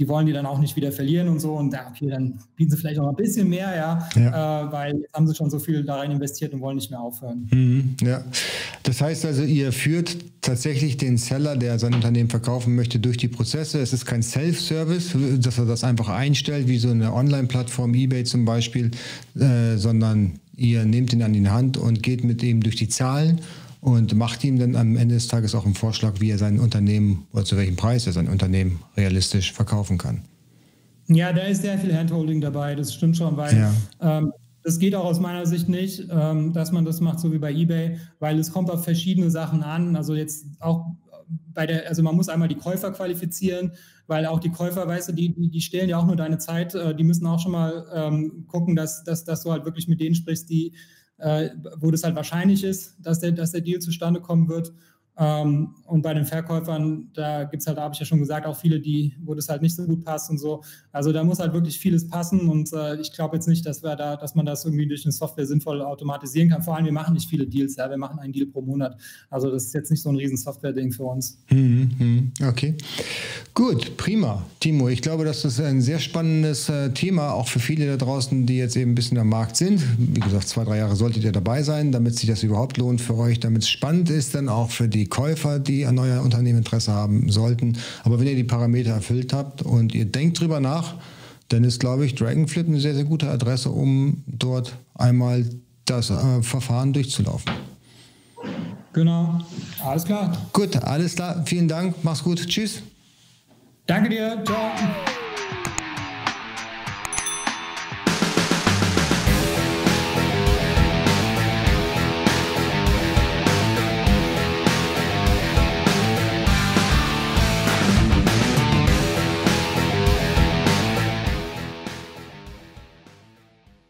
die wollen die dann auch nicht wieder verlieren und so. Und ja, okay, dann bieten sie vielleicht auch ein bisschen mehr, ja, ja. Äh, weil jetzt haben sie schon so viel da rein investiert und wollen nicht mehr aufhören. Mhm, ja. Das heißt also, ihr führt tatsächlich den Seller, der sein Unternehmen verkaufen möchte, durch die Prozesse. Es ist kein Self-Service, dass er das einfach einstellt, wie so eine Online-Plattform, eBay zum Beispiel, äh, sondern ihr nehmt ihn an die Hand und geht mit ihm durch die Zahlen und macht ihm dann am Ende des Tages auch einen Vorschlag, wie er sein Unternehmen oder zu welchem Preis er sein Unternehmen realistisch verkaufen kann. Ja, da ist sehr viel Handholding dabei, das stimmt schon, weil ja. ähm, das geht auch aus meiner Sicht nicht, ähm, dass man das macht, so wie bei eBay, weil es kommt auf verschiedene Sachen an. Also jetzt auch bei der, also man muss einmal die Käufer qualifizieren, weil auch die Käufer, weißt du, die, die, die stehlen ja auch nur deine Zeit, äh, die müssen auch schon mal ähm, gucken, dass, dass, dass du halt wirklich mit denen sprichst, die, wo das halt wahrscheinlich ist, dass der, dass der Deal zustande kommen wird. Ähm, und bei den Verkäufern, da gibt es halt, habe ich ja schon gesagt, auch viele, die, wo das halt nicht so gut passt und so. Also da muss halt wirklich vieles passen und äh, ich glaube jetzt nicht, dass wir da, dass man das irgendwie durch eine Software sinnvoll automatisieren kann. Vor allem, wir machen nicht viele Deals, ja, wir machen einen Deal pro Monat. Also das ist jetzt nicht so ein riesen Software-Ding für uns. Mhm, mhm. okay. Gut, prima. Timo, ich glaube, das ist ein sehr spannendes äh, Thema, auch für viele da draußen, die jetzt eben ein bisschen am Markt sind. Wie gesagt, zwei, drei Jahre solltet ihr dabei sein, damit sich das überhaupt lohnt für euch, damit es spannend ist, dann auch für die Käufer, die an euer Unternehmen Interesse haben sollten. Aber wenn ihr die Parameter erfüllt habt und ihr denkt drüber nach, dann ist, glaube ich, Dragonflip eine sehr, sehr gute Adresse, um dort einmal das äh, Verfahren durchzulaufen. Genau, alles klar. Gut, alles klar. Vielen Dank. Mach's gut. Tschüss. Danke dir. Ciao.